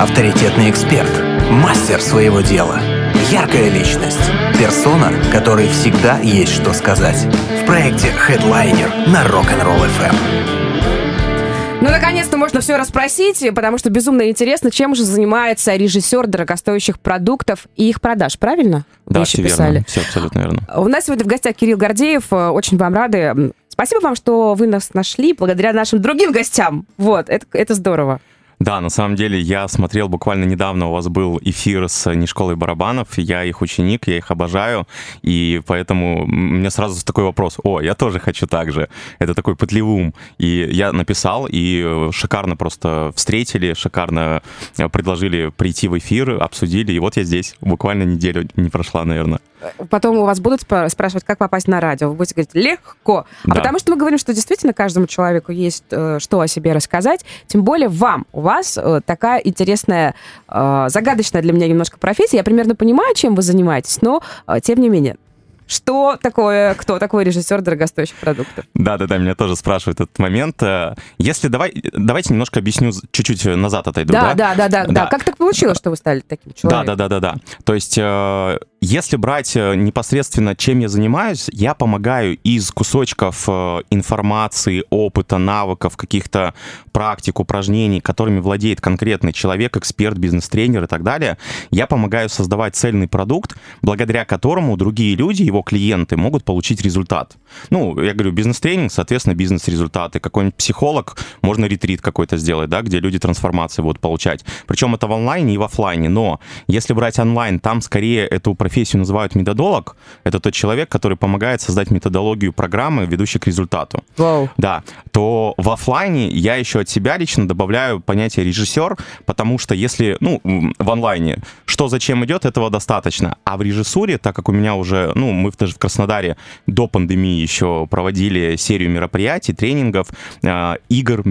авторитетный эксперт, мастер своего дела, яркая личность, персона, которой всегда есть что сказать. В проекте Headliner на Rock'n'Roll FM. Ну, наконец-то можно все расспросить, потому что безумно интересно, чем же занимается режиссер дорогостоящих продуктов и их продаж, правильно? Вы Да, еще все писали. верно. Все абсолютно верно. У нас сегодня в гостях Кирилл Гордеев. Э, Очень вам рады. Спасибо вам, что вы нас нашли благодаря нашим другим гостям. Вот, это, это здорово. Да, на самом деле я смотрел буквально недавно, у вас был эфир с не школой барабанов, я их ученик, я их обожаю, и поэтому мне сразу такой вопрос, о, я тоже хочу так же, это такой пытливый ум. И я написал, и э, шикарно просто встретили, шикарно э, предложили прийти в эфир, обсудили, и вот я здесь, буквально неделю не прошла, наверное. Потом у вас будут спра- спрашивать, как попасть на радио. Вы будете говорить легко. А Да. потому что мы говорим, что действительно каждому человеку есть э, что о себе рассказать. Тем более вам. У вас э, такая интересная, э, загадочная для меня немножко профессия. Я примерно понимаю, чем вы занимаетесь, но э, тем не менее. Что такое, кто такой режиссер дорогостоящих продуктов? Да-да-да, меня тоже спрашивают этот момент. Э, Если давай, давайте немножко объясню, чуть-чуть назад отойду, Да, да, да, да, да. Как так получилось, что вы стали таким человеком? да, да, да, да. То есть, э, если брать э, непосредственно, чем я занимаюсь, я помогаю из кусочков э, информации, опыта, навыков, каких-то практик, упражнений, которыми владеет конкретный человек, эксперт, бизнес-тренер и так далее, я помогаю создавать цельный продукт, благодаря которому другие люди, его клиенты, могут получить результат. Ну, я говорю, бизнес-тренинг, соответственно, бизнес-результаты. Какой-нибудь психолог, можно ретрит какой-то сделать, да, где люди трансформации будут получать. Причем это в онлайне и в оффлайне. Но если брать онлайн, там скорее эту профессию называют методолог. Это тот человек, который помогает создать методологию программы, ведущей к результату. Вау. Да, то в оффлайне я еще от себя лично добавляю понятие режиссер, потому что если, ну, в онлайне, что зачем идет, этого достаточно. А в режиссуре, так как у меня уже, ну, мы в- даже в Краснодаре до пандемии еще проводили серию мероприятий, тренингов, э, игр,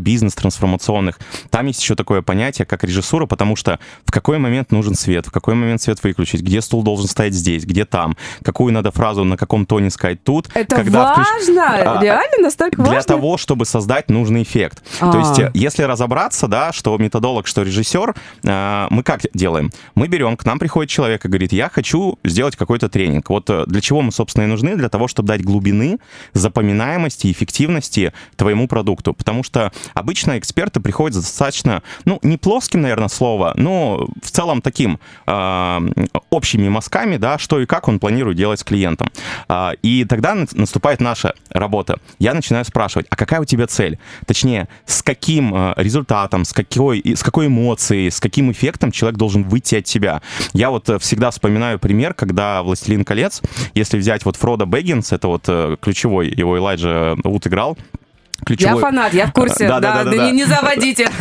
бизнес-трансформационных, там есть еще такое понятие, как режиссура, потому что в какой момент нужен свет, в какой момент свет выключить, где стул должен стоять здесь, где там, какую надо фразу на каком тоне сказать тут. Это когда включ- важно? А, Реально настолько для важно? того, чтобы создать нужный эффект. А. То есть, э, если разобраться, да, что методолог, что режиссер, э, мы как делаем? Мы берем, к нам приходит человек и говорит, я хочу сделать какой-то тренинг. Вот э, для чего мы, собственно, и нужны? Для того, чтобы дать глубины, запоминаемости и эффективности твоему продукту. Потому что обычно эксперты приходят достаточно, ну, не плоским, наверное, слово, но в целом таким э, общими мазками, да, что и как он планирует делать с клиентом. А, И тогда на- наступает наша работа. Я начинаю спрашивать, а какая у тебя цель? Точнее, с каким э, результатом, с какой, с какой эмоцией, с каким эффектом человек должен выйти от себя. Я вот э, всегда вспоминаю пример, когда «Властелин колец», если взять вот Фродо Бэггинс, это вот э, ключевой, его Элайджа Вуд играл, Я ключевой... фанат, я в курсе. Да, Да, да, да, да, да, не, не заводите.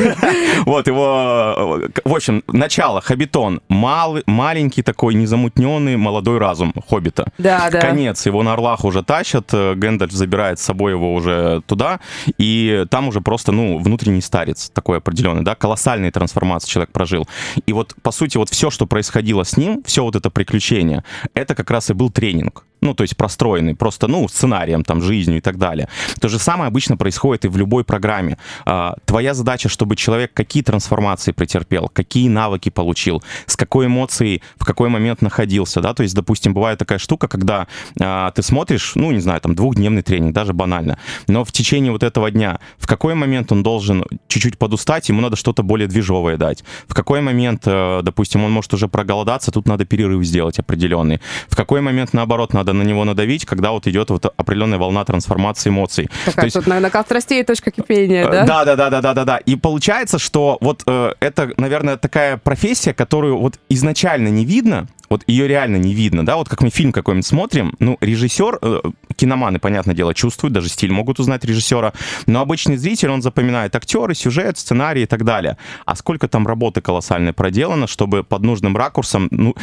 Вот его, в общем, начало, Хоббитон, малый, маленький такой, незамутненный молодой разум Хоббита. Да, да. Конец, его на орлах уже тащат, э, Гэндальф забирает с собой его уже туда, и там уже просто, ну, внутренний старец такой определенный, да, колоссальные трансформации человек прожил. И вот, по сути, вот все, что происходило с ним, все вот это приключение, это как раз и был тренинг. Ну, то есть простроенный, просто, ну, сценарием, там, жизнью и так далее. То же самое обычно происходит и в любой программе. А, Твоя задача, чтобы человек какие трансформации претерпел, какие навыки получил, с какой эмоцией в какой момент находился, да, то есть, допустим, бывает такая штука, когда а, ты смотришь, ну, не знаю, там, двухдневный тренинг, даже банально, но в течение вот этого дня, в какой момент он должен чуть-чуть подустать, ему надо что-то более движовое дать, в какой момент, э, допустим, он может уже проголодаться, тут надо перерыв сделать определенный, в какой момент, наоборот, надо на него надавить, когда вот идет вот определенная волна трансформации эмоций. То Такая есть- тут на, накал страстей точка кипения, да? да, да, да, да, да, да, да. И получается, что вот э, это, наверное, такая профессия, которую вот изначально не видно, вот ее реально не видно, да, вот как мы фильм какой-нибудь смотрим, ну, режиссер, э, киноманы, понятное дело, чувствуют, даже стиль могут узнать режиссера, но обычный зритель, он запоминает актеры, сюжет, сценарий и так далее. А сколько там работы колоссальной проделано, чтобы под нужным ракурсом, ну,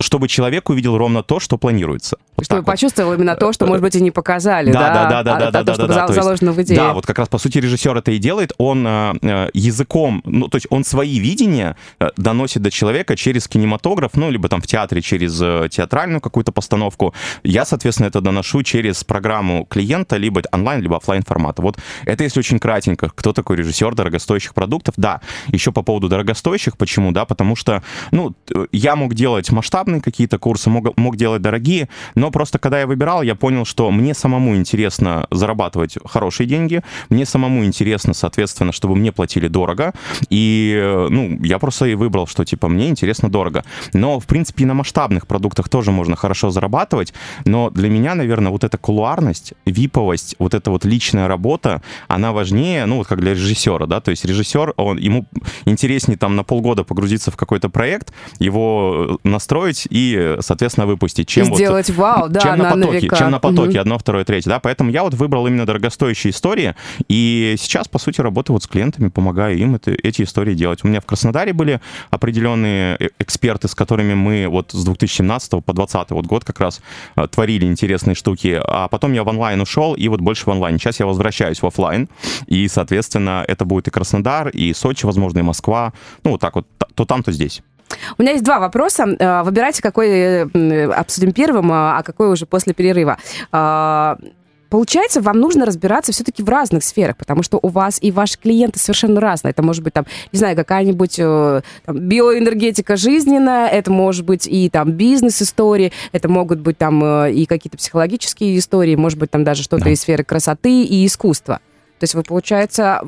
чтобы человек увидел ровно то, что планируется. Вот Чтобы так вот. почувствовал именно то, что, может быть, и не показали, да? Да, да, да, А- да, да, то, да, да, то есть- заложено в идее. Да, вот как раз по сути режиссер это и делает. Он э, э, языком, ну то есть он свои видения э, доносит до человека через кинематограф, ну либо там в театре театре через э, театральную какую-то постановку. Я, соответственно, это доношу через программу клиента, либо онлайн, либо офлайн формата. Вот это если очень кратенько. Кто такой режиссер дорогостоящих продуктов? Да, еще по поводу дорогостоящих. Почему? Да, потому что, ну, я мог делать масштабные какие-то курсы, мог, мог делать дорогие, но просто когда я выбирал, я понял, что мне самому интересно зарабатывать хорошие деньги, мне самому интересно, соответственно, чтобы мне платили дорого, и, ну, я просто и выбрал, что, типа, мне интересно дорого. Но, в принципе, и на масштабных продуктах тоже можно хорошо зарабатывать, но для меня, наверное, вот эта кулуарность, виповость, вот эта вот личная работа, она важнее, ну, вот как для режиссера, да, то есть режиссер, он, ему интереснее там на полгода погрузиться в какой-то проект, его настроить и, соответственно, выпустить, чем и сделать вот, вау, да, чем на, на потоке, века. чем на потоке, Мгм. одно, второе, третье, да, поэтому я вот выбрал именно дорогостоящие истории, и сейчас, по сути, работаю вот с клиентами, помогаю им это, эти истории делать. У меня в Краснодаре были определенные э- эксперты, с которыми мы вот с 2017 по 2020 вот год как раз э, творили интересные штуки, а потом я в онлайн ушел, и вот больше в онлайн. Сейчас я возвращаюсь в офлайн, и, соответственно, это будет и Краснодар, и Сочи, возможно, и Москва, ну, вот так вот, то там, то здесь. У меня есть два вопроса. Э, Выбирайте, какой э, обсудим первым, а какой уже после перерыва. Получается, вам нужно разбираться все-таки в разных сферах, потому что у вас и ваши клиенты совершенно разные. Это может быть там, не знаю, какая-нибудь э, там, биоэнергетика жизненная, это может быть и там бизнес-истории, это могут быть там э, и какие-то психологические истории, может быть там даже что-то Да. из сферы красоты и искусства. То есть вы, получается,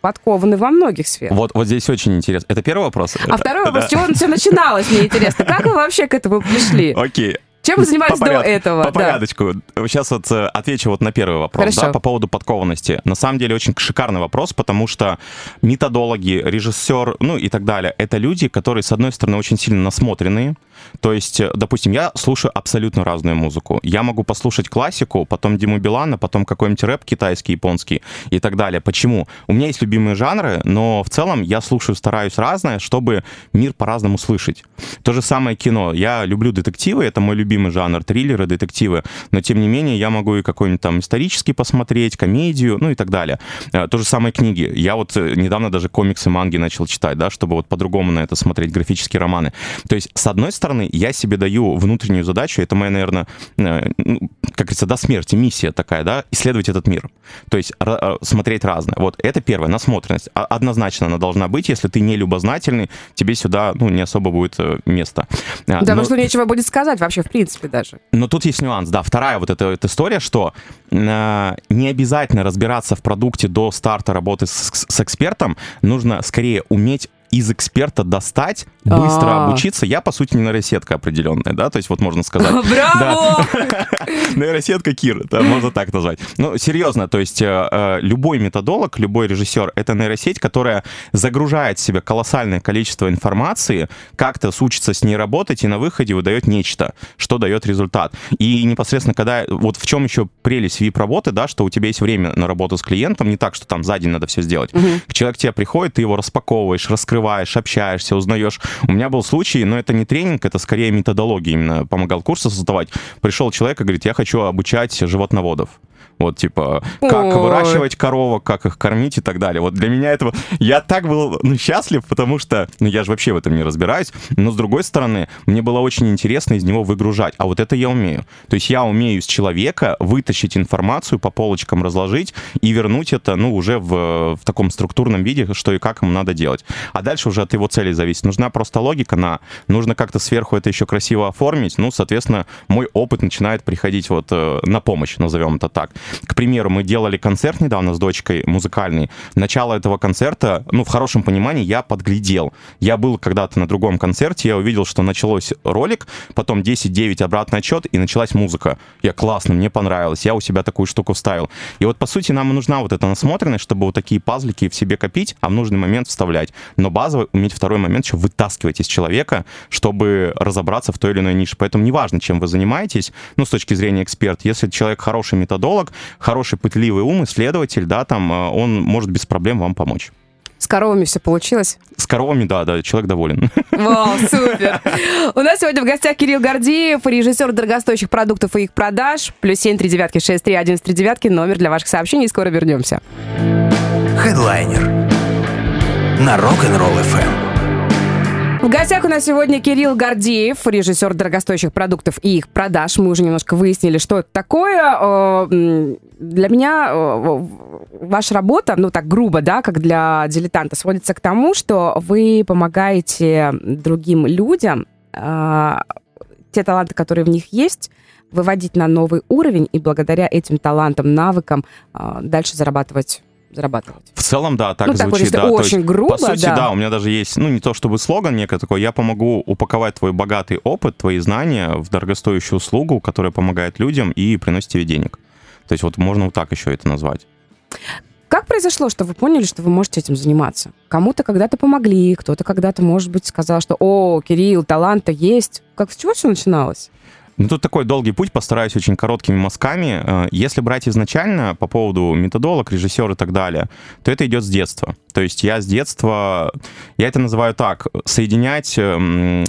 подкованы во многих сферах. Вот, вот здесь очень интересно. Это первый вопрос? А второй вопрос, с чего все начиналось, мне интересно. Как вы вообще к этому пришли? Окей. Чем вы занимались По до этого? По Да. порядочку. Сейчас вот э, отвечу вот на первый вопрос, Хорошо. да, по поводу подкованности. На самом деле очень шикарный вопрос, потому что методологи, режиссер, ну и так далее, это люди, которые, с одной стороны, очень сильно насмотренные. То есть, э, допустим, я слушаю абсолютно разную музыку. Я могу послушать классику, потом Диму Билана, потом какой-нибудь рэп китайский, японский и так далее. Почему? У меня есть любимые жанры, но в целом я слушаю, стараюсь разное, чтобы мир по-разному слышать. То же самое кино. Я люблю детективы, это мой любимый жанр, триллеры, детективы, но тем не менее я могу и какой-нибудь там исторический посмотреть, комедию, ну и так далее. Э, То же самое книги. Я вот э, недавно даже комиксы, манги начал читать, да, чтобы вот по-другому на это смотреть, графические романы. То есть, с одной стороны, я себе даю внутреннюю задачу, это моя, наверное, э, ну, как говорится, до смерти миссия такая, да, исследовать этот мир. То есть э, смотреть разное. Вот это первое, насмотренность. А- Однозначно она должна быть. Если ты не любознательный, тебе сюда, ну, не особо будет э, места. А, Да, потому что нечего будет сказать вообще, в принципе, даже. но тут есть нюанс, да. Вторая вот эта вот история, что э, не обязательно разбираться в продукте до старта работы с, с экспертом. Нужно скорее уметь из эксперта достать, быстро А. обучиться. Я, по сути, нейросетка определенная, да, то есть вот можно сказать. Браво! Нейросетка Кир, да, можно так назвать. Ну, серьезно, то есть э, э, любой методолог, любой режиссер — это нейросеть, которая загружает в себя колоссальное количество информации, как-то учится с ней работать и на выходе выдает нечто, что дает результат. И непосредственно, когда... Вот в чем еще прелесть VIP-работы, да, что у тебя есть время на работу с клиентом, не так, что там за день надо все сделать. Человек к тебе приходит, ты его распаковываешь, раскрываешь, общаешься, узнаешь. У меня был случай, но это не тренинг, это скорее методология именно. Помогал курсы создавать. Пришел человек и говорит, я хочу обучать животноводов. Вот, типа, как Ой. выращивать коровок, как их кормить и так далее. Вот для меня этого... Я так был ну, счастлив, потому что... Ну, я же вообще в этом не разбираюсь. Но, с другой стороны, мне было очень интересно из него выгружать. А вот это я умею. То есть я умею из человека вытащить информацию, по полочкам разложить и вернуть это, ну, уже в, в таком структурном виде, что и как ему надо делать. А дальше уже от его цели зависит. Нужна просто логика на... Нужно как-то сверху это еще красиво оформить. Ну, соответственно, мой опыт начинает приходить вот э, на помощь, назовем это так. К примеру, мы делали концерт недавно с дочкой музыкальный. Начало этого концерта, ну, в хорошем понимании, я подглядел. Я был когда-то на другом концерте, я увидел, что началось ролик, потом 10-9 обратный отчет, и началась музыка. Я классно, мне понравилось, я у себя такую штуку вставил. И вот, по сути, нам и нужна вот эта насмотренность, чтобы вот такие пазлики в себе копить, а в нужный момент вставлять. Но базово уметь второй момент еще вытаскивать из человека, чтобы разобраться в той или иной нише. Поэтому неважно, чем вы занимаетесь, ну, с точки зрения эксперт, если человек хороший методолог, хороший пытливый ум, исследователь, да, там, э, он может без проблем вам помочь. С коровами все получилось? С коровами, да, да, человек доволен. Вау, супер. У нас сегодня в гостях Кирилл Гордеев, режиссер дорогостоящих продуктов и их продаж. Плюс семь три девятки шесть три один три девятки. Номер для ваших сообщений. Скоро вернемся. Хедлайнер на Rock'n'Roll FM. В гостях у нас сегодня Кирилл Гордеев, режиссер дорогостоящих продуктов и их продаж. Мы уже немножко выяснили, что это такое. Э, для меня э, ваша работа, ну так грубо, да, как для дилетанта, сводится к тому, что вы помогаете другим людям э, те таланты, которые в них есть, выводить на новый уровень и благодаря этим талантам, навыкам дальше зарабатывать зарабатывать. В целом, да, так ну, звучит. Так, да. очень есть, грубо, По сути, да. да, у меня даже есть, ну, не то чтобы слоган некий такой, я помогу упаковать твой богатый опыт, твои знания в дорогостоящую услугу, которая помогает людям и приносит тебе денег. То есть вот можно вот так еще это назвать. Как произошло, что вы поняли, что вы можете этим заниматься? Кому-то когда-то помогли, кто-то когда-то, может быть, сказал, что «О, Кирилл, талант-то есть». Как с чего все начиналось? Ну, тут такой долгий путь, постараюсь очень короткими мазками. Э, если брать изначально по поводу методолог, режиссер и так далее, то это идет с детства. То есть я с детства, я это называю так, соединять эм,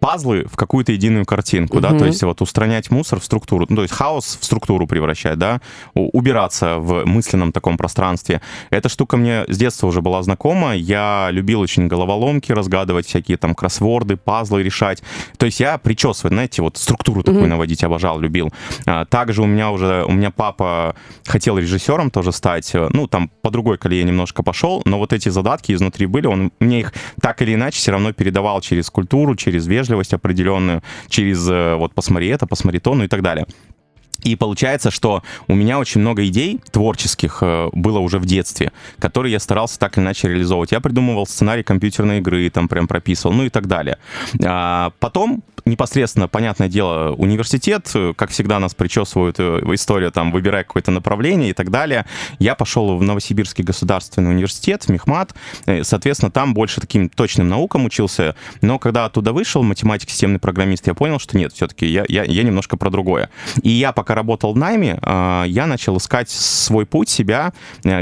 пазлы в какую-то единую картинку, угу. да, то есть вот устранять мусор в структуру, ну, то есть хаос в структуру превращать, да, убираться в мысленном таком пространстве. Эта штука мне с детства уже была знакома, я любил очень головоломки разгадывать, всякие там кроссворды, пазлы решать, то есть я причесывать, знаете, вот структуру такую угу. наводить обожал, любил. А, также у меня уже, у меня папа хотел режиссером тоже стать, ну, там по другой колее немножко пошел, но вот эти задатки изнутри были, он мне их так или иначе все равно передавал через культуру, через вежливость, вежливость определенную, через э, вот посмотри это, посмотри то, ну и так далее. И получается, что у меня очень много идей творческих э, было уже в детстве, которые я старался так или иначе реализовывать. Я придумывал сценарий компьютерной игры, там прям прописывал, ну и так далее. А потом непосредственно, понятное дело, университет, как всегда нас причесывают э, история, там, выбирай какое-то направление и так далее. Я пошел в Новосибирский государственный университет, в Мехмат, э, соответственно, там больше таким точным наукам учился, но когда оттуда вышел, математик, системный программист, я понял, что нет, все-таки я, я, я немножко про другое. И я пока работал в найме, э, я начал искать свой путь, себя,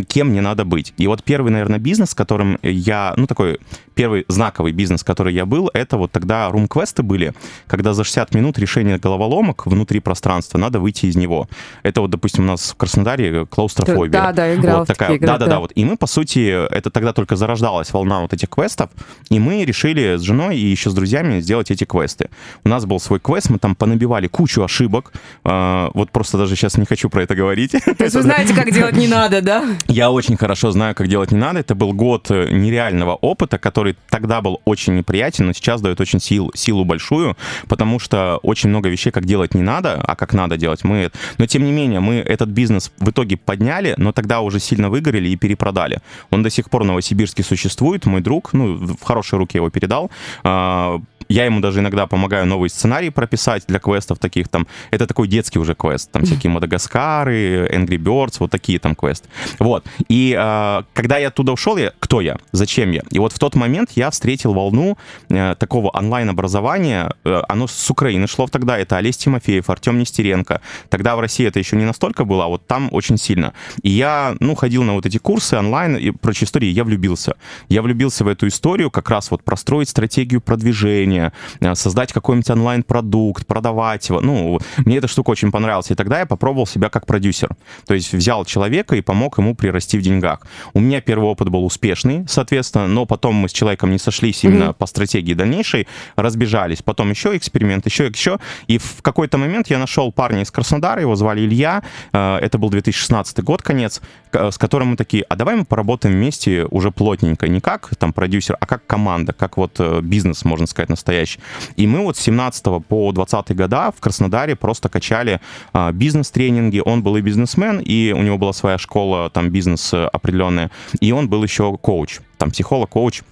кем мне надо быть. И вот первый, наверное, бизнес, которым я, ну, такой первый знаковый бизнес, который я был, это вот тогда рум-квесты были, когда за 60 минут решение головоломок внутри пространства, надо выйти из него. Это вот, допустим, у нас в Краснодаре клаустрофобия. Да, да, играл вот такая, игры, да, да, да, вот. И мы, по сути, это тогда только зарождалась волна вот этих квестов, и мы решили с женой и еще с друзьями сделать эти квесты. У нас был свой квест, мы там понабивали кучу ошибок, а, вот просто даже сейчас не хочу про это говорить. То есть вы знаете, как делать не надо, да? Я очень хорошо знаю, как делать не надо. Это был год э, нереального опыта, который тогда был очень неприятен, но сейчас дает очень сил, силу большую потому что очень много вещей, как делать не надо, а как надо делать мы... Но тем не менее, мы этот бизнес в итоге подняли, но тогда уже сильно выгорели и перепродали. Он до сих пор в Новосибирске существует, мой друг, ну, в хорошие руки его передал, а, я ему даже иногда помогаю новые сценарии прописать для квестов таких там. Это такой детский уже квест. Там всякие Мадагаскары, Angry Birds, вот такие там квесты. Вот. И э, когда я оттуда ушел, я, кто я? Зачем я? И вот в тот момент я встретил волну э, такого онлайн-образования. Э, оно с Украины шло тогда. Это Олесь Тимофеев, Артем Нестеренко. Тогда в России это еще не настолько было, а вот там очень сильно. И я, ну, ходил на вот эти курсы онлайн и прочие истории. Я влюбился. Я влюбился в эту историю, как раз вот простроить стратегию продвижения, решение, э, создать какой-нибудь онлайн-продукт, продавать его. Ну, мне эта штука очень понравилась. И тогда я попробовал себя как продюсер. То есть взял человека и помог ему прирасти в деньгах. У меня первый опыт был успешный, соответственно, но потом мы с человеком не сошлись именно mm-hmm. по стратегии дальнейшей, разбежались. Потом еще эксперимент, еще, еще. И в какой-то момент я нашел парня из Краснодара, его звали Илья. Э, это был 2016 год, конец, с которым мы такие, а давай мы поработаем вместе уже плотненько. Не как там продюсер, а как команда, как вот э, бизнес, можно сказать, на настоящий. И мы вот с 17 по 20 года в Краснодаре просто качали а, бизнес-тренинги. Он был и бизнесмен, и у него была своя школа, там бизнес э, определенная. И он был еще коуч, там психолог, коуч.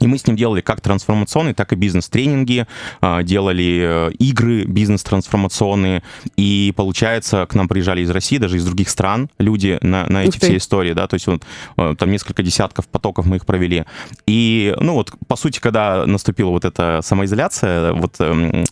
И мы с ним делали как трансформационные, так и бизнес-тренинги, а, делали э, игры бизнес-трансформационные. И, получается, к нам приезжали из России, даже из других стран люди на, на эти все истории, да, то есть вот, э, там несколько десятков потоков мы их провели. И, ну вот, по сути, когда наступила вот эта самоизоляция, вот эм,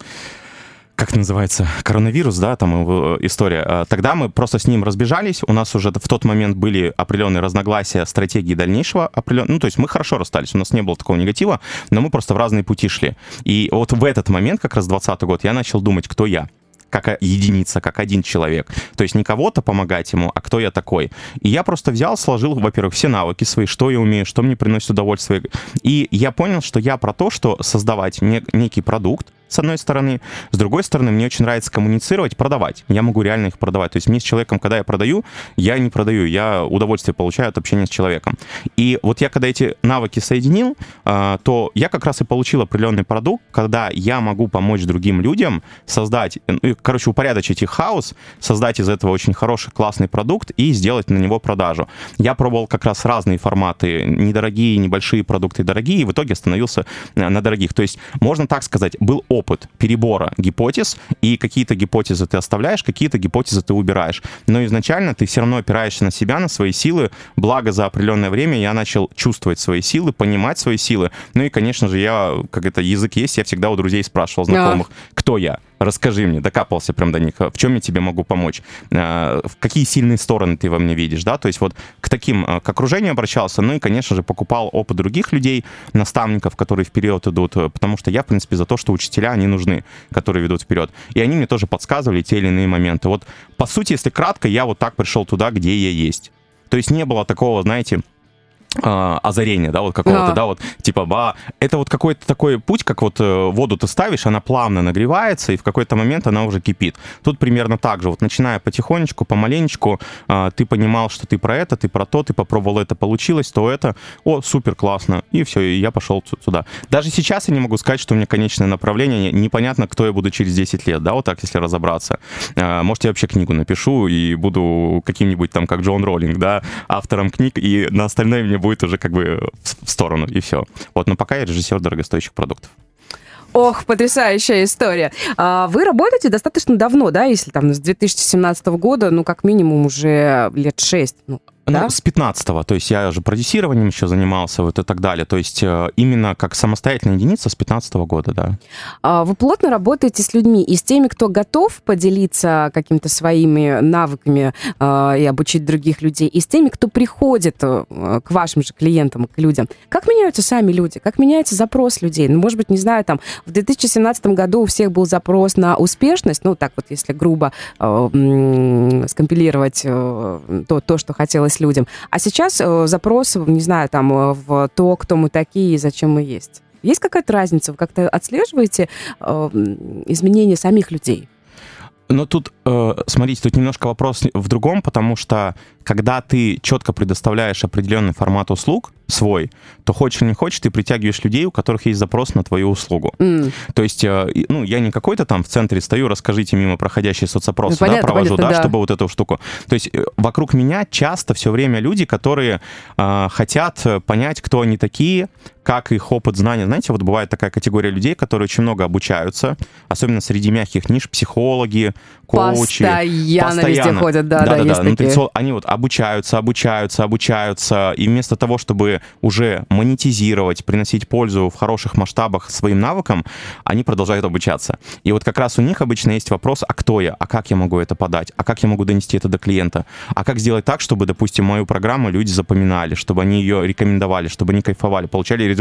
как называется, коронавирус, да, там его история. А, тогда мы просто с ним разбежались, у нас уже в тот момент были определенные разногласия стратегии дальнейшего, определен... ну, то есть мы хорошо расстались, у нас не было такого негатива, но мы просто в разные пути шли. И вот в этот момент, как раз 20 год, я начал думать, кто я как единица, как один человек. То есть не кого-то помогать ему, а кто я такой. И я просто взял, сложил, во-первых, все навыки свои, что я умею, что мне приносит удовольствие. И я понял, что я про то, что создавать некий продукт, с одной стороны. С другой стороны, мне очень нравится коммуницировать, продавать. Я могу реально их продавать. То есть мне с человеком, когда я продаю, я не продаю, я удовольствие получаю от общения с человеком. И вот я когда эти навыки соединил, а, то я как раз и получил определенный продукт, когда я могу помочь другим людям создать, ну, короче, упорядочить их хаос, создать из этого очень хороший, классный продукт и сделать на него продажу. Я пробовал как раз разные форматы, недорогие, небольшие продукты, дорогие, и в итоге остановился э, на дорогих. То есть, можно так сказать, был опыт опыт перебора гипотез, и какие-то гипотезы ты оставляешь, какие-то гипотезы ты убираешь. Но изначально ты все равно опираешься на себя, на свои силы. Благо, за определенное время я начал чувствовать свои силы, понимать свои силы. Ну и, конечно же, я, как это язык есть, я всегда у друзей спрашивал, знакомых, да. кто я расскажи мне, докапался прям до них, в чем я тебе могу помочь, э, в какие сильные стороны ты во мне видишь, да, то есть вот к таким, э, к окружению обращался, ну и, конечно же, покупал опыт других людей, наставников, которые вперед идут, э, потому что я, в принципе, за то, что учителя, они нужны, которые ведут вперед. И они мне тоже подсказывали те или иные моменты. Вот, по сути, если кратко, я вот так пришел туда, где я есть. То есть не было такого, знаете, а, озарения, да, вот какого-то, да. да, вот типа, ба, это вот какой-то такой путь, как вот э, воду ты ставишь, она плавно нагревается, и в какой-то момент она уже кипит. Тут примерно так же, вот начиная потихонечку, помаленечку, а, ты понимал, что ты про это, ты про то, ты попробовал это, получилось, то это, о, супер, классно, и все, и я пошел сюда. Даже сейчас я не могу сказать, что у меня конечное направление, непонятно, кто я буду через 10 лет, да, вот так, если разобраться. А, может, я вообще книгу напишу и буду каким-нибудь там, как Джон Роллинг, да, автором книг, и на остальное мне будет уже как бы в сторону, и все. Вот, но пока я режиссер дорогостоящих продуктов. Ох, потрясающая история. А вы работаете достаточно давно, да, если там с 2017 года, ну, как минимум уже лет шесть. Ну, ну, да? с 15-го, то есть я же продюсированием еще занимался вот и так далее. То есть э, именно как самостоятельная единица с 15 -го года, да. А вы плотно работаете с людьми и с теми, кто готов поделиться какими-то своими навыками э, и обучить других людей, и с теми, кто приходит э, к вашим же клиентам, к людям. Как меняются сами люди? Как меняется запрос людей? Ну, может быть, не знаю, там в 2017 году у всех был запрос на успешность, ну, так вот, если грубо э, скомпилировать э, то, то, что хотелось людям. А сейчас э, запрос, не знаю, там, э, в то, кто мы такие и зачем мы есть. Есть какая-то разница? Вы как-то отслеживаете э, изменения самих людей? Но тут, э, смотрите, тут немножко вопрос в другом, потому что когда ты четко предоставляешь определенный формат услуг свой, то хочешь или не хочешь, ты притягиваешь людей, у которых есть запрос на твою услугу. Mm. То есть, э, ну, я не какой-то там в центре стою, расскажите мимо проходящие соцопросы, ну, понятно, да, провожу, понятно, да, да, чтобы вот эту штуку. То есть э, вокруг меня часто все время люди, которые э, хотят понять, кто они такие, как их опыт знания. Знаете, вот бывает такая категория людей, которые очень много обучаются, особенно среди мягких ниш, психологи, коучи. Постоянно, постоянно. везде ходят, да, да, да, да, да. Такие. Они вот обучаются, обучаются, обучаются, и вместо того, чтобы уже монетизировать, приносить пользу в хороших масштабах своим навыкам, они продолжают обучаться. И вот как раз у них обычно есть вопрос, а кто я, а как я могу это подать, а как я могу донести это до клиента, а как сделать так, чтобы, допустим, мою программу люди запоминали, чтобы они ее рекомендовали, чтобы они кайфовали, получали результаты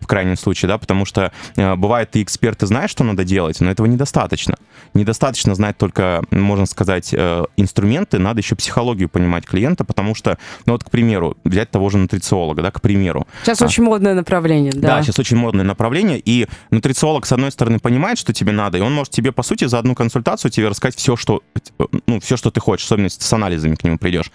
в крайнем случае, да, потому что э, бывает, ты эксперт, ты знаешь, что надо делать, но этого недостаточно. Недостаточно знать только, можно сказать, э, инструменты, надо еще психологию понимать клиента, потому что, ну вот, к примеру, взять того же нутрициолога, да, к примеру. Сейчас а, очень модное направление, да. Да, сейчас очень модное направление, и нутрициолог, с одной стороны, понимает, что тебе надо, и он может тебе, по сути, за одну консультацию тебе рассказать все, что, ну, все, что ты хочешь, особенно если с анализами к нему придешь.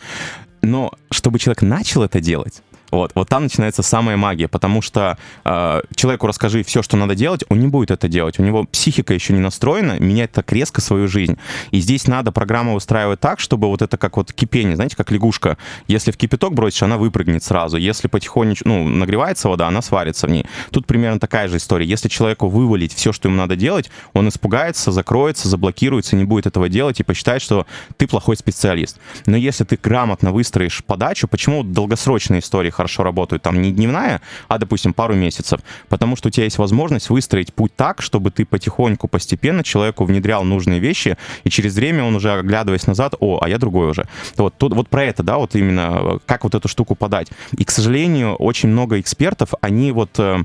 Но чтобы человек начал это делать, вот, вот там начинается самая магия, потому что э, человеку расскажи все, что надо делать, он не будет это делать. У него психика еще не настроена менять так резко свою жизнь. И здесь надо программу устраивать так, чтобы вот это как вот кипение, знаете, как лягушка. Если в кипяток бросишь, она выпрыгнет сразу. Если потихонечку, ну, нагревается вода, она сварится в ней. Тут примерно такая же история. Если человеку вывалить все, что ему надо делать, он испугается, закроется, заблокируется, не будет этого делать и посчитает, что ты плохой специалист. Но если ты грамотно выстроишь подачу, почему долгосрочные истории хорошо работают, там не дневная, а, допустим, пару месяцев, потому что у тебя есть возможность выстроить путь так, чтобы ты потихоньку, постепенно человеку внедрял нужные вещи, и через время он уже, оглядываясь назад, о, а я другой уже. Вот, тут, вот про это, да, вот именно, как вот эту штуку подать. И, к сожалению, очень много экспертов, они вот э,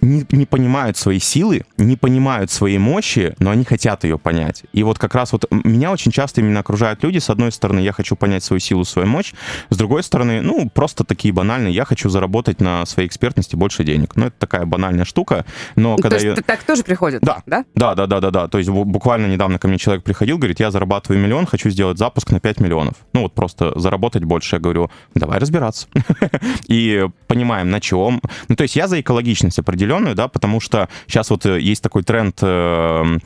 не, не понимают свои силы, не понимают своей мощи, но они хотят ее понять. И вот как раз вот меня очень часто именно окружают люди, с одной стороны, я хочу понять свою силу, свою мощь, с другой стороны, ну, просто такие банальные, я хочу заработать на своей экспертности больше денег. Ну, это такая банальная штука, но Ну, когда То есть я... так тоже приходит? Да. да? Да, да, да, да, да. То есть бу- буквально недавно ко мне человек приходил, говорит, я зарабатываю миллион, хочу сделать запуск на 5 миллионов. Ну вот просто заработать больше. Я говорю, давай разбираться. И понимаем, на чем. Ну то есть я за экологичность определенную, да, потому что сейчас вот э, есть такой тренд э,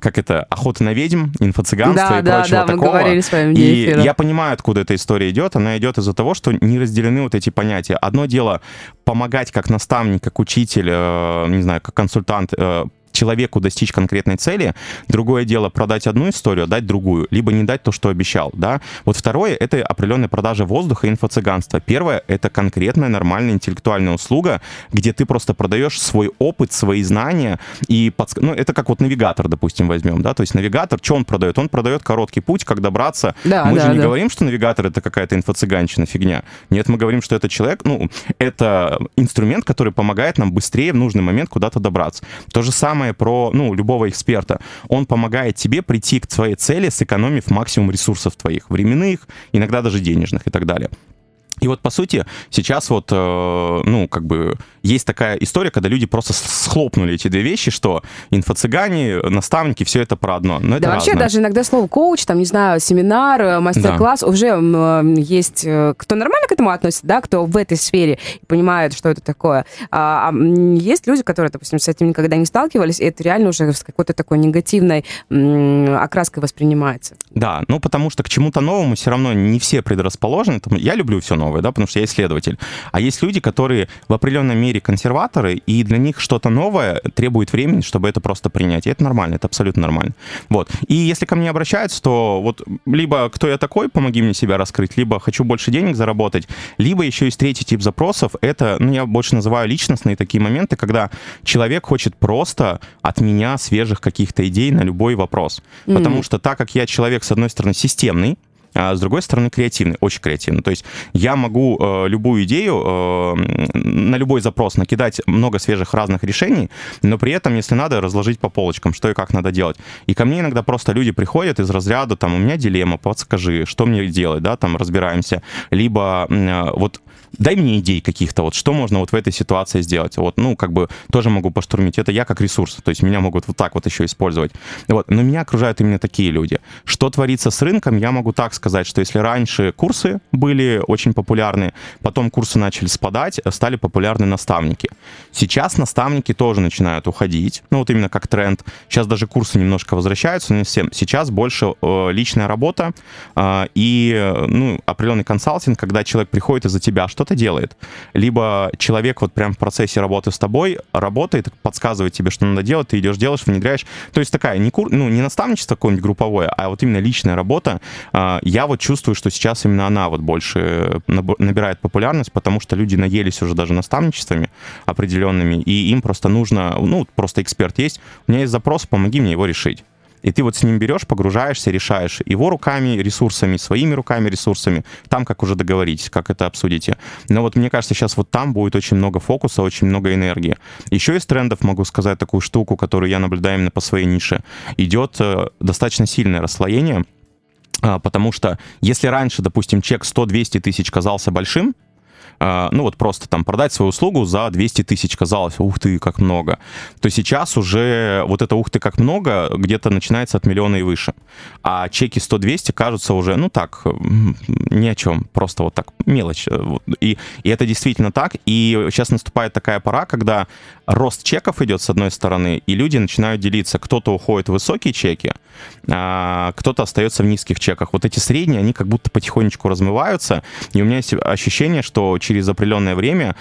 как это, охота на ведьм, инфо-цыганство Да, и да, прочего да, мы такого. говорили с вами И эфира. я понимаю, откуда эта история идет. Она идет из-за того, что не разделены вот эти понятия. Одно дело помогать как наставник, как учитель, э, не знаю, как консультант э, человеку достичь конкретной цели. Другое дело продать одну историю, дать другую, либо не дать то, что обещал, да. Вот второе — это определенная продажа воздуха и инфо-цыганства. Первое — это конкретная нормальная интеллектуальная услуга, где ты просто продаешь свой опыт, свои знания и подск- ну это как вот навигатор, допустим, возьмем, да, то есть навигатор, что он продает? Он продает короткий путь, как добраться. Да, мы да, же не да. говорим, что навигатор это какая-то инфо-цыганщина, фигня. Нет, мы говорим, что это человек, ну, это инструмент, который помогает нам быстрее в нужный момент куда-то добраться. То же самое про, ну, любого эксперта. Он помогает тебе прийти к своей цели, сэкономив максимум ресурсов твоих, временных, иногда даже денежных и так далее. И вот, по сути, сейчас вот, э, ну, как бы, есть такая история, когда люди просто схлопнули эти две вещи, что инфо-цыгане, наставники, все это про одно. Но это Да, вообще разное. даже иногда слово коуч, там, не знаю, семинар, э, мастер-класс, уже м, э, есть, э, кто нормально к этому относится, да, кто в этой сфере понимает, что это такое. А, а, есть люди, которые, допустим, с этим никогда не сталкивались, и это реально уже с какой-то такой негативной м, окраской воспринимается. Да, ну потому что к чему-то новому все равно не все предрасположены. Там, Я люблю все новое, да, потому что я исследователь. А есть люди, которые в определенной мере консерваторы, и для них что-то новое требует времени, чтобы это просто принять. И это нормально, это абсолютно нормально. Вот. И если ко мне обращаются, то вот либо кто я такой, помоги мне себя раскрыть, либо хочу больше денег заработать, либо еще есть третий тип запросов. Это, ну, я больше называю личностные такие моменты, когда человек хочет просто от меня свежих каких-то идей на любой вопрос. Потому что так как я человек, с одной стороны, системный, а с другой стороны, креативный, очень креативный. То есть я могу э, любую идею, э, на любой запрос накидать много свежих разных решений, но при этом, если надо, разложить по полочкам, что и как надо делать. И ко мне иногда просто люди приходят из разряда, там, у меня дилемма, подскажи, что мне делать, да, там, разбираемся. Либо э, вот дай мне идей каких-то, вот что можно вот в этой ситуации сделать. Вот, ну, как бы тоже могу поштурмить. Это я как ресурс, то есть меня могут вот так вот еще использовать. Вот. Но меня окружают именно такие люди. Что творится с рынком, я могу так сказать, что если раньше курсы были очень популярны, потом курсы начали спадать, стали популярны наставники. Сейчас наставники тоже начинают уходить, ну вот именно как тренд. Сейчас даже курсы немножко возвращаются, но не всем. Сейчас больше э, личная работа э, и э, ну, определенный консалтинг, когда человек приходит и за тебя что-то делает. Либо человек вот прям в процессе работы с тобой работает, подсказывает тебе, что надо делать, ты идешь, делаешь, внедряешь. То есть такая не, кур... ну, не наставничество какое-нибудь групповое, а вот именно личная работа. Э, Я вот чувствую, что сейчас именно она вот больше наб- набирает популярность, потому что люди наелись уже даже наставничествами определенными, и им просто нужно, ну, просто эксперт есть, у меня есть запрос, помоги мне его решить. И ты вот с ним берешь, погружаешься, решаешь его руками, ресурсами, своими руками, ресурсами. Там как уже договоритесь, как это обсудите. Но вот мне кажется, сейчас вот там будет очень много фокуса, очень много энергии. Еще из трендов могу сказать такую штуку, которую я наблюдаю именно по своей нише. Идет э, достаточно сильное расслоение, а, потому что если раньше, допустим, чек 100-200 тысяч казался большим, ну вот просто там продать свою услугу за 200 тысяч казалось, ух ты, как много, то сейчас уже вот это ух ты, как много где-то начинается от миллиона и выше. А чеки 100-200 кажутся уже, ну так, ни о чем, просто вот так, мелочь. И, и это действительно так. И сейчас наступает такая пора, когда рост чеков идет с одной стороны, и люди начинают делиться. Кто-то уходит в высокие чеки, а кто-то остается в низких чеках. Вот эти средние, они как будто потихонечку размываются. И у меня есть ощущение, что через определенное время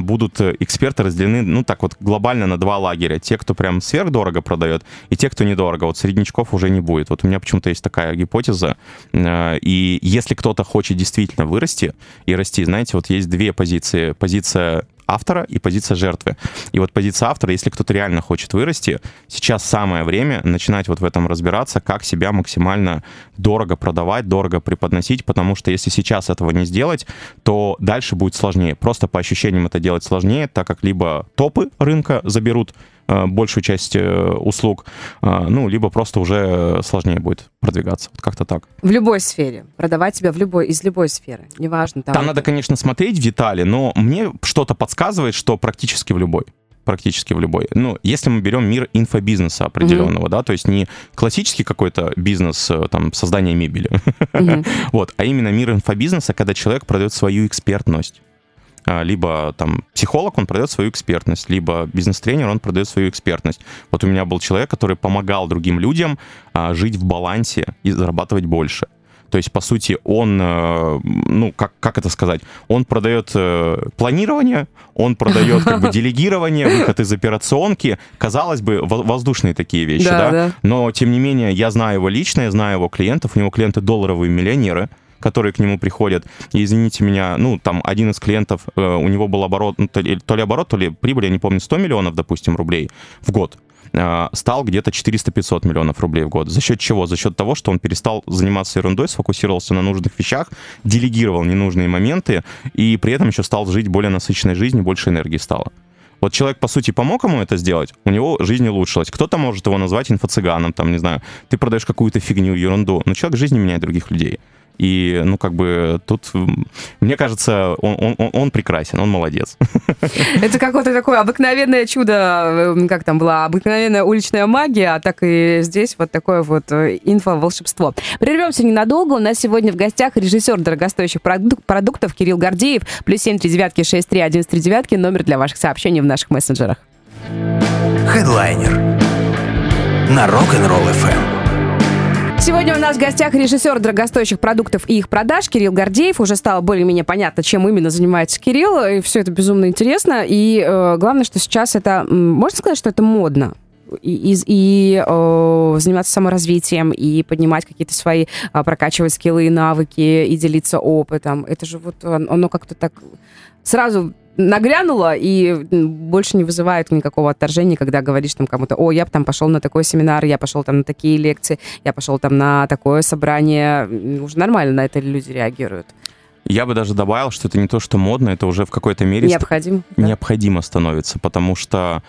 будут эксперты разделены, ну так вот, глобально на два лагеря. Те, кто прям сверхдорого продает, и те, кто недорого. Вот среднячков уже не будет. Вот у меня почему-то есть такая гипотеза. Э, И если кто-то хочет действительно вырасти и расти, знаете, вот есть две позиции. Позиция автора и позиция жертвы. И вот позиция автора, если кто-то реально хочет вырасти, сейчас самое время начинать вот в этом разбираться, как себя максимально дорого продавать, дорого преподносить, потому что если сейчас этого не сделать, то дальше будет сложнее. Просто по ощущениям это делать сложнее, так как либо топы рынка заберут большую часть э, услуг, э, ну, либо просто уже сложнее будет продвигаться. Вот как-то так. В любой сфере. Продавать себя в любой, из любой сферы. Неважно. Там, там надо, конечно, смотреть в детали, но мне что-то подсказывает, что практически в любой практически в любой. Ну, если мы берем мир инфобизнеса определенного, mm-hmm. да, то есть не классический какой-то бизнес, там, создание мебели, mm-hmm. вот, а именно мир инфобизнеса, когда человек продает свою экспертность. А, либо там психолог, он продает свою экспертность, либо бизнес-тренер, он продает свою экспертность. Вот у меня был человек, который помогал другим людям а, жить в балансе и зарабатывать больше. То есть, по сути, он, э, ну, как, как это сказать, он продает э, планирование, он продает как бы делегирование, выход из операционки. Казалось бы, воздушные такие вещи, да, да? да? Но, тем не менее, я знаю его лично, я знаю его клиентов, у него клиенты долларовые миллионеры, которые к нему приходят. И, извините меня, ну, там, один из клиентов, э, у него был оборот, ну, то, ли, то ли оборот, то ли прибыль, я не помню, 100 миллионов, допустим, рублей в год э, стал где-то 400-500 миллионов рублей в год. За счет чего? За счет того, что он перестал заниматься ерундой, сфокусировался на нужных вещах, делегировал ненужные моменты и при этом еще стал жить более насыщенной жизнью, больше энергии стало. Вот человек, по сути, помог ему это сделать, у него жизнь улучшилась. Кто-то может его назвать инфо-цыганом, там, не знаю, ты продаешь какую-то фигню, ерунду, но человек жизни меняет других людей. И, ну, как бы тут, мне кажется, он, он, он прекрасен, он молодец. Это какое-то такое обыкновенное чудо, э, как там была, обыкновенная уличная магия, а так и здесь вот такое вот э, инфо-волшебство. Прервемся ненадолго. У нас сегодня в гостях режиссер дорогостоящих продуктов Кирилл Гордеев, плюс 7 3 девятки 6 3 11 3 девятки, номер для ваших сообщений в наших мессенджерах. Хедлайнер на Rock'n'Roll FM. Сегодня у нас в гостях режиссер дорогостоящих продуктов и их продаж Кирилл Гордеев. Уже стало более-менее понятно, чем именно занимается Кирилл. И все это безумно интересно. И э, главное, что сейчас это... Можно сказать, что это модно? и, и, и э, заниматься саморазвитием, и поднимать какие-то свои, э, прокачивать скиллы и навыки, и делиться опытом. Это же вот оно как-то так сразу нагрянуло и больше не вызывает никакого отторжения, когда говоришь там кому-то, о, я там пошел на такой семинар, я пошел там на такие лекции, я пошел там на такое собрание. Уже нормально на это люди реагируют. Я бы даже добавил, что это не то, что модно, это уже в какой-то мере необходимо, ст... да? необходимо становится, потому что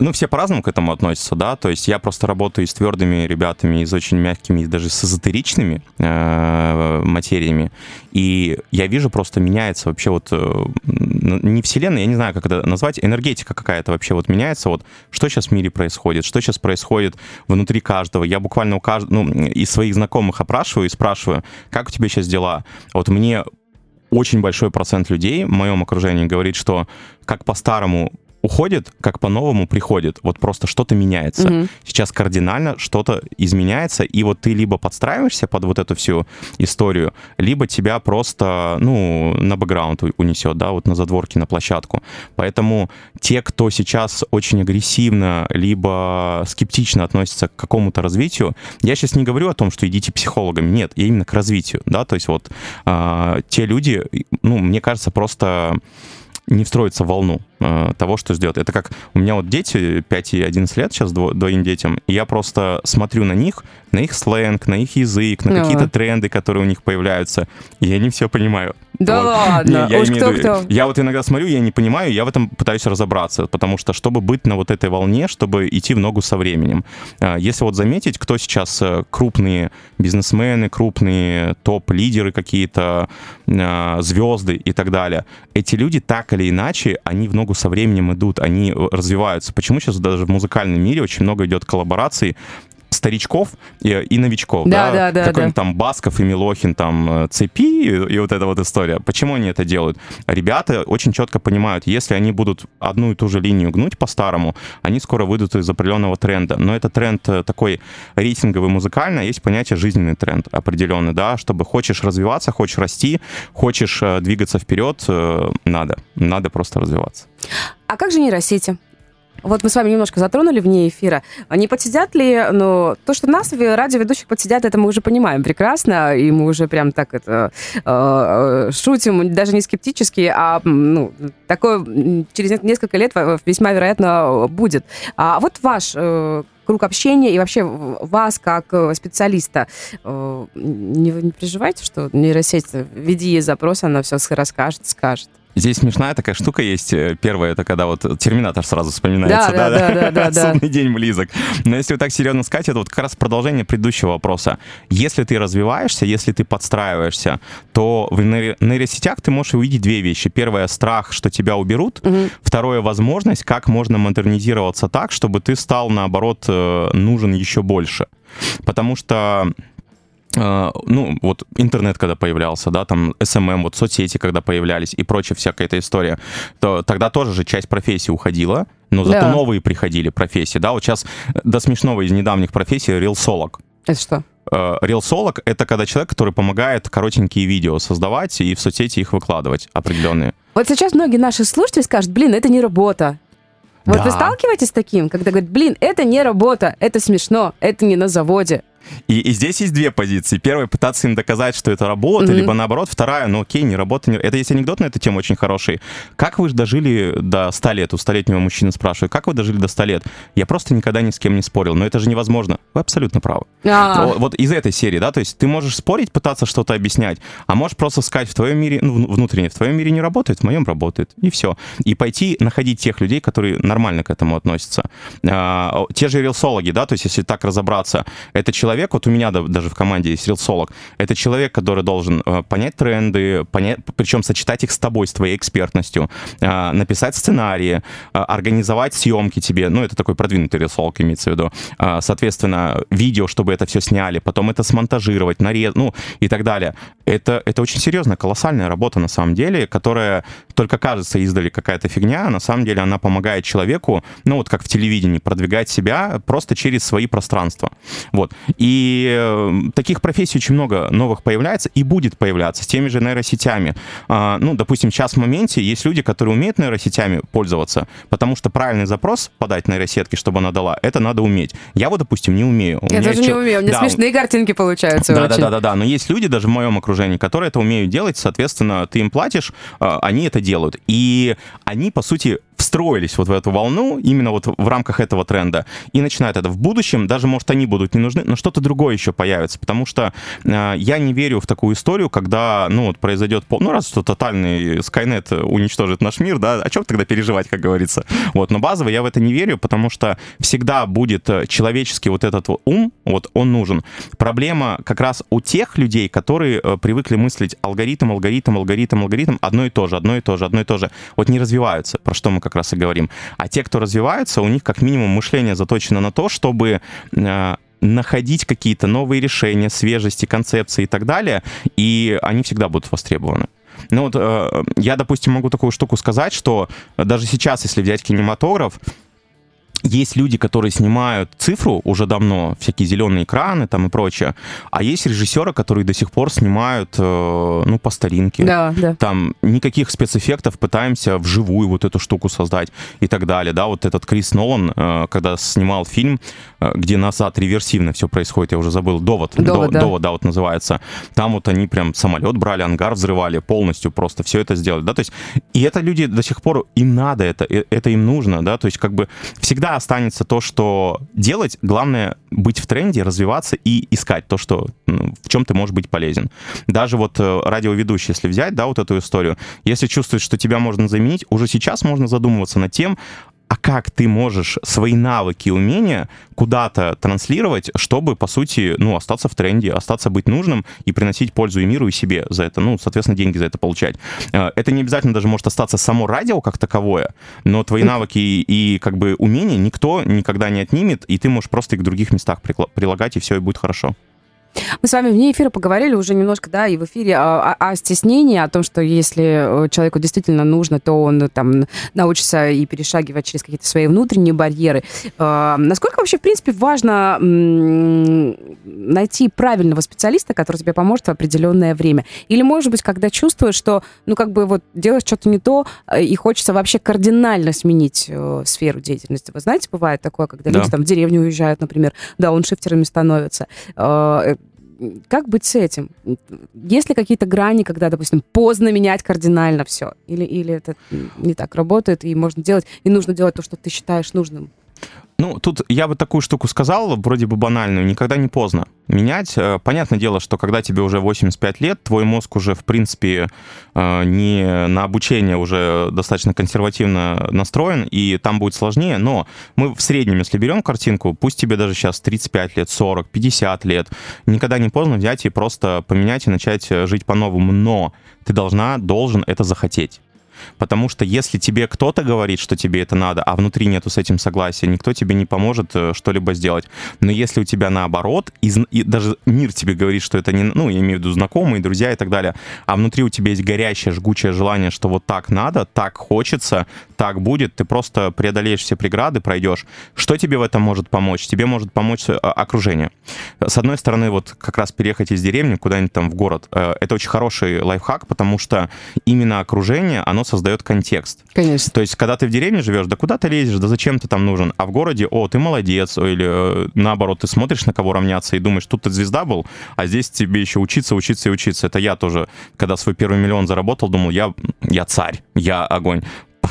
ну, все по-разному к этому относятся, да, то есть я просто работаю с твердыми ребятами, и с очень мягкими, и даже с эзотеричными э, материями, и я вижу, просто меняется вообще вот, э, не вселенная, я не знаю, как это назвать, энергетика какая-то вообще вот меняется, вот что сейчас в мире происходит, что сейчас происходит внутри каждого, я буквально у каждого, ну, из своих знакомых опрашиваю и спрашиваю, как у тебя сейчас дела, вот мне очень большой процент людей в моем окружении говорит, что как по-старому уходит, как по-новому приходит. Вот просто что-то меняется. Угу. Сейчас кардинально что-то изменяется, и вот ты либо подстраиваешься под вот эту всю историю, либо тебя просто, ну, на бэкграунд унесет, да, вот на задворки, на площадку. Поэтому те, кто сейчас очень агрессивно, либо скептично относится к какому-то развитию, я сейчас не говорю о том, что идите психологами, нет, я именно к развитию, да, то есть вот э, те люди, ну, мне кажется, просто не встроиться в волну того, что сделать. Это как у меня вот дети 5 и 11 лет сейчас двоим детям, и я просто смотрю на них, на их сленг, на их язык, на какие-то тренды, которые у них появляются, и я не все понимаю. Да вот. ладно, не, я, уж кто, кто. я вот иногда смотрю, я не понимаю, я в этом пытаюсь разобраться, потому что чтобы быть на вот этой волне, чтобы идти в ногу со временем. Э, если вот заметить, кто сейчас э, крупные бизнесмены, крупные топ-лидеры какие-то, звезды и так далее, эти люди так или иначе, они в ногу со временем идут, они развиваются. Почему сейчас даже в музыкальном мире очень много идет коллабораций старичков и, и новичков, да, да, да, какой-нибудь да. там Басков и Милохин, там э, Цепи и, и вот эта вот история. Почему они это делают? Ребята очень четко понимают, если они будут одну и ту же линию гнуть по-старому, они скоро выйдут из определенного тренда. Но это тренд э, такой рейтинговый, музыкальный, а есть понятие жизненный тренд определенный, да, чтобы хочешь развиваться, хочешь расти, хочешь э, двигаться вперед, надо, надо просто развиваться. А как же нейросети? Вот мы с вами немножко затронули вне эфира. Не подсидят ли, ну, то, что нас, радиоведущих, подсидят, это мы уже понимаем прекрасно, и мы уже прям так это э, шутим, даже не скептически, а ну, такое через несколько лет весьма вероятно будет. А вот ваш э, круг общения и вообще вас как э, специалиста. Э, не, не переживайте, что нейросеть, введи ей запрос, она все расскажет, скажет. Здесь смешная такая штука есть. Э, первая, это когда вот Терминатор сразу вспоминается. Да, да, да, да, да. Судный день близок. Но если вот так серьезно сказать, это вот как раз продолжение предыдущего вопроса. Если ты развиваешься, если ты подстраиваешься, то в нейросетях ты можешь увидеть две вещи. Первое — страх, что тебя уберут. Угу. Второе — возможность, как можно модернизироваться так, чтобы ты стал, наоборот, э, нужен еще больше. Потому что ну, вот интернет, когда появлялся, да, там SMM, вот соцсети, когда появлялись и прочая всякая эта история, то тогда тоже же часть профессии уходила, но зато да. новые приходили профессии, да, вот сейчас до смешного из недавних профессий рилсолог. Это что? Рилсолог uh, — это когда человек, который помогает коротенькие видео создавать и в соцсети их выкладывать определенные. Вот сейчас многие наши слушатели скажут, блин, это не работа. Вот да. вы сталкиваетесь с таким, когда говорят, блин, это не работа, это смешно, это не на заводе. И, и здесь есть две позиции. Первая — пытаться им доказать, что это работа, mm-hmm. либо наоборот. Вторая — ну окей, не работа. Не... Это есть анекдот на эту тему очень хороший. Как вы же дожили до 100 лет? У столетнего мужчины спрашивают, как вы дожили до 100 лет? Я просто никогда ни с кем не спорил. Но это же невозможно. Вы абсолютно правы. А-а-а. Вот, вот из этой серии, да, то есть ты можешь спорить, пытаться что-то объяснять, а можешь просто сказать, в твоем мире, ну, внутренне, в твоем мире не работает, в моем работает. И все. И пойти находить тех людей, которые нормально к этому относятся. А, те же рилсологи, да, то есть если так разобраться, это человек, вот у меня даже в команде есть рилсолог, это человек, который должен э, понять тренды, понять, причем сочетать их с тобой, с твоей экспертностью, э, написать сценарии, э, организовать съемки тебе, ну, это такой продвинутый рилсолог имеется в виду, соответственно, видео, чтобы это все сняли, потом это смонтажировать, нарез, ну, и так далее. Это, это очень серьезная, колоссальная работа на самом деле, которая только кажется издали какая-то фигня, а на самом деле она помогает человеку, ну, вот как в телевидении, продвигать себя просто через свои пространства. Вот. И Эм, таких профессий очень много новых появляется и будет появляться с теми же нейросетями. А, ну, допустим, сейчас в моменте есть люди, которые умеют нейросетями пользоваться, потому что правильный запрос подать нейросетке, чтобы она дала, это надо уметь. Я вот, допустим, не умею. У Я тоже не умею, у меня да, смешные картинки получаются да, очень. Да, да, да, да, но есть люди даже в моем окружении, которые это умеют делать, соответственно, ты им платишь, а, они это делают. И они, по сути, встроились вот в эту волну, именно вот в рамках этого тренда, и начинают это. В будущем даже, может, они будут не нужны, но что-то другое еще появится, потому что э, я не верю в такую историю, когда, ну, вот произойдет, ну, раз что тотальный Skynet уничтожит наш мир, да, о чем тогда переживать, как говорится. Вот, но базово я в это не верю, потому что всегда будет э, человеческий вот этот ум, вот он нужен. Проблема как раз у тех людей, которые э, привыкли мыслить алгоритм, алгоритм, алгоритм, алгоритм, одно и то же, одно и то же, одно и то же. Вот не развиваются, про что мы как раз и говорим. А те, кто развиваются, у них как минимум мышление заточено на то, чтобы э, находить какие-то новые решения, свежести, концепции и так далее, и они всегда будут востребованы. Ну вот э, я, допустим, могу такую штуку сказать, что даже сейчас, если взять кинематограф, есть люди, которые снимают цифру уже давно, всякие зеленые экраны там и прочее, а есть режиссеры, которые до сих пор снимают, э, ну, по старинке. Да, да. Там никаких спецэффектов, пытаемся вживую вот эту штуку создать и так далее, да, вот этот Крис Нолан, э, когда снимал фильм, э, где назад реверсивно все происходит, я уже забыл, «Довод», «Довод», да. «Довод», да, вот называется, там вот они прям самолет брали, ангар взрывали, полностью просто все это сделали, да, то есть, и это люди до сих пор, им надо это, это им нужно, да, то есть как бы всегда останется то, что делать. Главное быть в тренде, развиваться и искать то, что в чем ты можешь быть полезен. Даже вот э, радиоведущий, если взять, да, вот эту историю, если чувствуешь, что тебя можно заменить, уже сейчас можно задумываться над тем, а как ты можешь свои навыки и умения куда-то транслировать, чтобы, по сути, ну, остаться в тренде, остаться быть нужным и приносить пользу и миру, и себе за это, ну, соответственно, деньги за это получать. Э, это не обязательно даже может остаться само радио как таковое, но твои навыки и, и как бы умения никто никогда не отнимет, и ты можешь просто их в других местах прилагать, и все, и будет хорошо. Мы с вами вне эфира поговорили уже немножко, да, и в эфире о, о, о стеснении, о том, что если э, человеку действительно нужно, то он там научится и перешагивать через какие-то свои внутренние барьеры. Э, насколько вообще, в принципе, важно найти правильного специалиста, который тебе поможет в определенное время? Или, может быть, когда чувствуешь, что, ну, как бы вот делаешь что-то не то, э, и хочется вообще кардинально сменить э, сферу деятельности. Вы знаете, бывает такое, когда да. люди там в деревню уезжают, например, дауншифтерами становятся. Э, как быть с этим? Есть ли какие-то грани, когда, допустим, поздно менять кардинально все? Или, или это не так работает, и можно делать, и нужно делать то, что ты считаешь нужным? Ну, тут я бы такую штуку сказал, вроде бы банальную, никогда не поздно менять. Э, понятное дело, что когда тебе уже 85 лет, твой мозг уже, в принципе, э, не на обучение уже достаточно консервативно настроен, и там будет сложнее, но мы в среднем, если берем картинку, пусть тебе даже сейчас 35 лет, 40, 50 лет, никогда не поздно взять и просто поменять и начать жить по-новому, но ты должна, должен это захотеть. Потому что если тебе кто-то говорит, что тебе это надо, а внутри нету с этим согласия, никто тебе не поможет э, что-либо сделать. Но если у тебя наоборот, и, и даже мир тебе говорит, что это не, ну, я имею в виду знакомые, друзья и так далее, а внутри у тебя есть горящее, жгучее желание, что вот так надо, так хочется, так будет, ты просто преодолеешь все преграды, пройдешь. Что тебе в этом может помочь? Тебе может помочь э, окружение. С одной стороны, вот как раз переехать из деревни куда-нибудь там в город, э, это очень хороший лайфхак, потому что именно окружение, оно создает контекст. Конечно. То есть, когда ты в деревне живешь, да куда ты лезешь, да зачем ты там нужен? А в городе, о, ты молодец, или э, наоборот, ты смотришь на кого равняться и думаешь, тут ты звезда был, а здесь тебе еще учиться, учиться и учиться. Это я тоже, когда свой первый миллион заработал, думал, я, я царь, я огонь.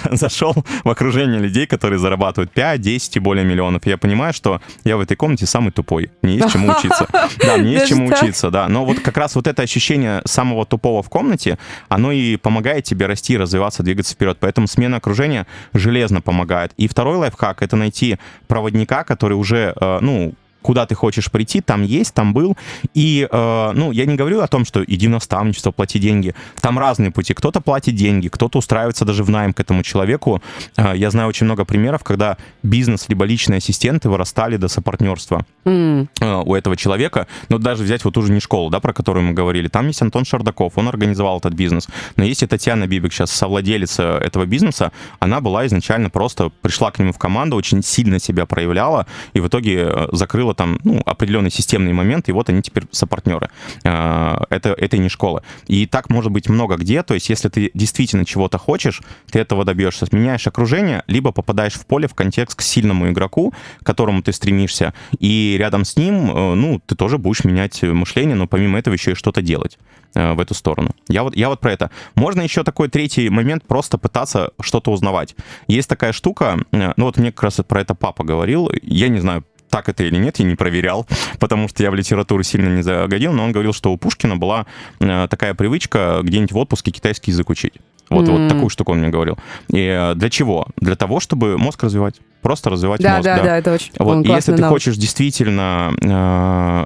зашел в окружение людей, которые зарабатывают 5, 10 и более миллионов. я понимаю, что я в этой комнате самый тупой. Мне есть чему учиться. Да, мне есть чему учиться, да. Но вот как раз вот это ощущение самого тупого в комнате, оно и помогает тебе расти, развиваться, двигаться вперед. Поэтому смена окружения железно помогает. И второй лайфхак — это найти проводника, который уже, э, ну, куда ты хочешь прийти, там есть, там был. И, э, ну, я не говорю о том, что иди в наставничество, плати деньги. Там разные пути. Кто-то платит деньги, кто-то устраивается даже в найм к этому человеку. Э, я знаю очень много примеров, когда бизнес либо личные ассистенты вырастали до сопартнерства mm. э, у этого человека. Но даже взять вот ту же не школу, да, про которую мы говорили. Там есть Антон Шардаков, он организовал этот бизнес. Но есть и Татьяна Бибик, сейчас совладелица этого бизнеса. Она была изначально просто, пришла к нему в команду, очень сильно себя проявляла, и в итоге э, закрыла там ну, определенный системный момент, и вот они теперь сопартнеры. Это, это не школа. И так может быть много где, то есть если ты действительно чего-то хочешь, ты этого добьешься. Меняешь окружение, либо попадаешь в поле в контекст к сильному игроку, к которому ты стремишься, и рядом с ним, э, ну, ты тоже будешь менять мышление, но помимо этого еще и что-то делать э, в эту сторону. Я вот, я вот про это. Можно еще такой третий момент, просто пытаться что-то узнавать. Есть такая штука, э, ну вот мне как раз про это папа говорил, я не знаю, так это или нет, я не проверял, потому что я в литературу сильно не загодил, но он говорил, что у Пушкина была такая привычка где-нибудь в отпуске китайский язык учить. Вот, mm. вот такую штуку он мне говорил. И для чего? Для того, чтобы мозг развивать. Просто развивать да, мозг. Да, да, да, это очень вот. И если ты хочешь действительно э,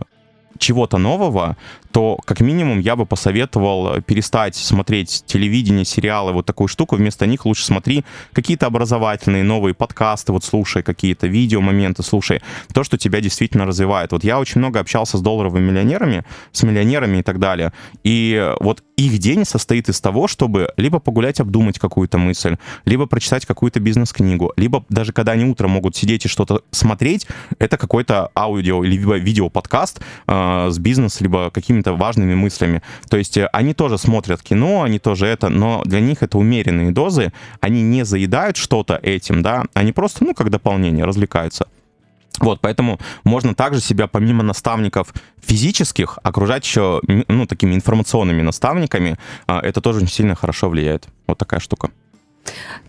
чего-то нового, то как минимум я бы посоветовал перестать смотреть телевидение, сериалы, вот такую штуку. Вместо них лучше смотри какие-то образовательные новые подкасты, вот слушай какие-то видео, моменты, слушай. То, что тебя действительно развивает. Вот я очень много общался с долларовыми миллионерами, с миллионерами и так далее. И вот их день состоит из того, чтобы либо погулять, обдумать какую-то мысль, либо прочитать какую-то бизнес-книгу, либо даже когда они утром могут сидеть и что-то смотреть, это какой-то аудио или видео-подкаст э, с бизнес, либо какими какими-то важными мыслями. То есть э, они тоже смотрят кино, они тоже это, но для них это умеренные дозы, они не заедают что-то этим, да, они просто, ну, как дополнение, развлекаются. Вот, поэтому можно также себя, помимо наставников физических, окружать еще, ну, такими информационными наставниками. А, это тоже очень сильно хорошо влияет. Вот такая штука.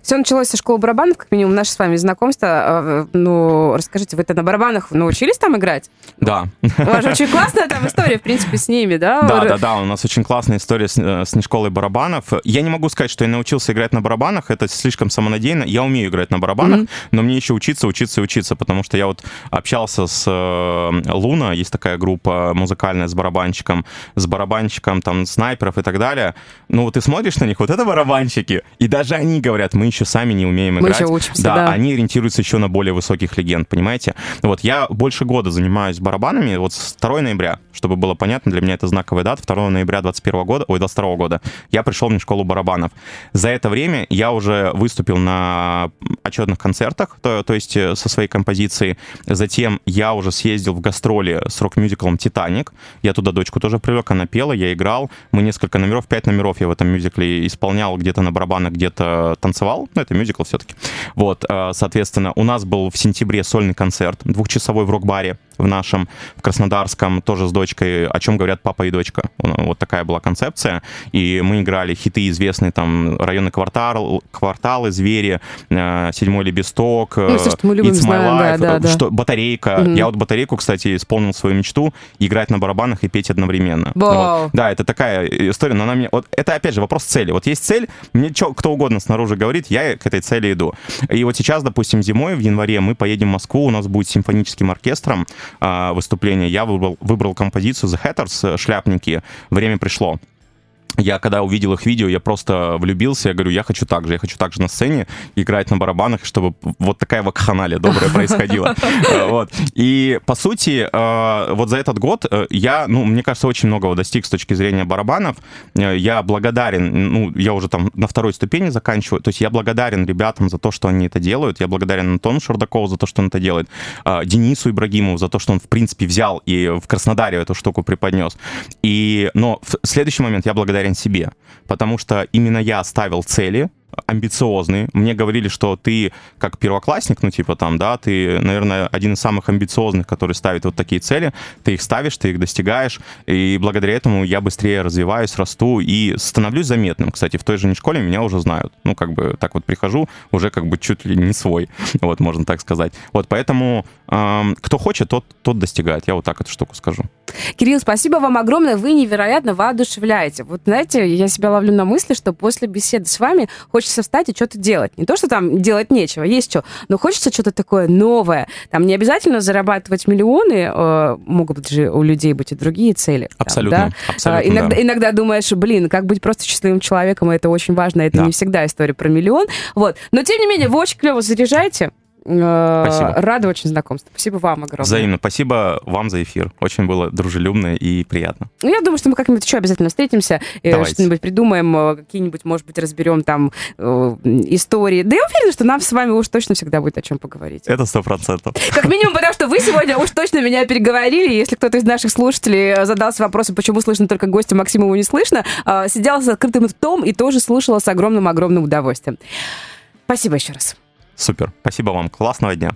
Все началось со школы барабанов, как минимум, наше с вами знакомство. А, ну, расскажите, вы-то на барабанах научились там играть? Да. У вас же очень классная там история, в принципе, с ними, да? Да, да, да, у нас очень классная история с, э, с школой барабанов. Я не могу сказать, что я научился играть на барабанах, это слишком самонадеянно. Я умею играть на барабанах, mm-hmm. но мне еще учиться, учиться и учиться, потому что я вот общался с э, Луна, есть такая группа музыкальная с барабанщиком, с барабанщиком там снайперов и так далее. Ну, вот ты смотришь на них, вот это барабанщики, и даже они говорят, мы еще сами не умеем Мы играть. еще учимся, да, да. они ориентируются еще на более высоких легенд, понимаете? Вот я больше года занимаюсь барабанами, вот с 2 ноября, чтобы было понятно, для меня это знаковая дата, 2 ноября 21 года, ой, 22 года, я пришел в школу барабанов. За это время я уже выступил на отчетных концертах, то, то есть э, со своей композицией. Затем я уже съездил в гастроли с рок-мюзиклом «Титаник». Я туда дочку тоже привлек, она пела, я играл. Мы несколько номеров, пять номеров я в этом мюзикле исполнял, где-то на барабанах, где-то танцевал. Ну, это мюзикл все-таки. Вот, э, соответственно, у нас был в сентябре сольный концерт, двухчасовой в рок-баре в нашем, в Краснодарском, тоже с дочкой, о чем говорят папа и дочка. Вот такая была концепция. И мы играли хиты известные, там, районный квартал, кварталы, звери, э, седьмой лепесток, Ну, все, что мы любим, It's My знаем, Life, да, да. что, батарейка. Мгм. Я вот батарейку, кстати, исполнил свою мечту играть на барабанах и петь одновременно. Вот. Да, это такая история, но она мне... Вот это, опять же, вопрос цели. Вот есть цель, мне чё, кто угодно снаружи говорит, я к этой цели иду. И вот сейчас, допустим, зимой, в январе, мы поедем в Москву, у нас будет симфоническим оркестром а, выступление. Я выбрал, выбрал композицию The Hatters, «Шляпники». Время пришло. Я когда увидел их видео, я просто влюбился. Я говорю, я хочу так же, я хочу так же на сцене играть на барабанах, чтобы вот такая вакханалия добрая происходила. Э, Вот. И, по сути, э, вот за этот год э, я, ну, мне кажется, очень многого достиг с точки зрения барабанов. Я благодарен, ну, я уже там на второй ступени заканчиваю, то есть я благодарен ребятам за то, что они это делают. Я благодарен Антону Шардакову за то, что он это делает. Денису Ибрагимову за то, что он, в принципе, взял и в Краснодаре эту штуку преподнес. И, но в следующий момент я благодарен себе, потому что именно я ставил цели, амбициозные. Мне говорили, что ты как первоклассник, ну типа там, да, ты, наверное, один из самых амбициозных, который ставит вот такие цели. Ты их ставишь, ты их достигаешь, и благодаря этому я быстрее развиваюсь, расту и становлюсь заметным. Кстати, в той же школе меня уже знают. Ну как бы так вот прихожу, уже как бы чуть ли не свой, вот можно так сказать. Вот поэтому эм, кто хочет, тот, тот достигает. Я вот так эту штуку скажу. Кирилл, спасибо вам огромное. Вы невероятно воодушевляете. Вот знаете, я себя ловлю на мысли, что после беседы с вами хочется встать и что-то делать. Не то, что там делать нечего, есть что, но хочется что-то такое новое. Там не обязательно зарабатывать миллионы, э, могут же у людей быть и другие цели. Там, Абсолютно, да? абсолютно, Э, иногда, да. иногда думаешь, блин, как быть просто счастливым человеком, и это очень важно, это Да. не всегда история про миллион. Вот. Но, тем не менее, вы очень клево заряжаете. Э, Спасибо. Рада очень знакомству. Спасибо вам огромное. Взаимно. Спасибо вам за эфир. Очень было дружелюбно и приятно. Ну, я думаю, что мы как-нибудь еще обязательно встретимся, э, что-нибудь придумаем, э, какие-нибудь, может быть, разберем там истории. Да я уверена, что нам с вами уж точно всегда будет о чем поговорить. Это сто процентов. Как минимум, потому что вы сегодня уж точно меня переговорили. Если кто-то из наших слушателей задался вопросом, почему слышно только гостя Максимову не слышно, сидела с открытым ртом и тоже слушала с огромным-огромным удовольствием. Спасибо еще раз. Супер. Спасибо вам. Классного дня.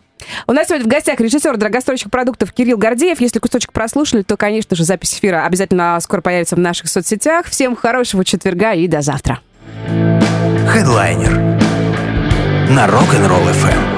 У нас сегодня в гостях режиссер дорогостоящих продуктов Кирилл Гордеев. Если кусочек прослушали, то, конечно же, запись эфира обязательно скоро появится в наших соцсетях. Всем хорошего четверга и до завтра. Хедлайнер на Rock'n'Roll FM.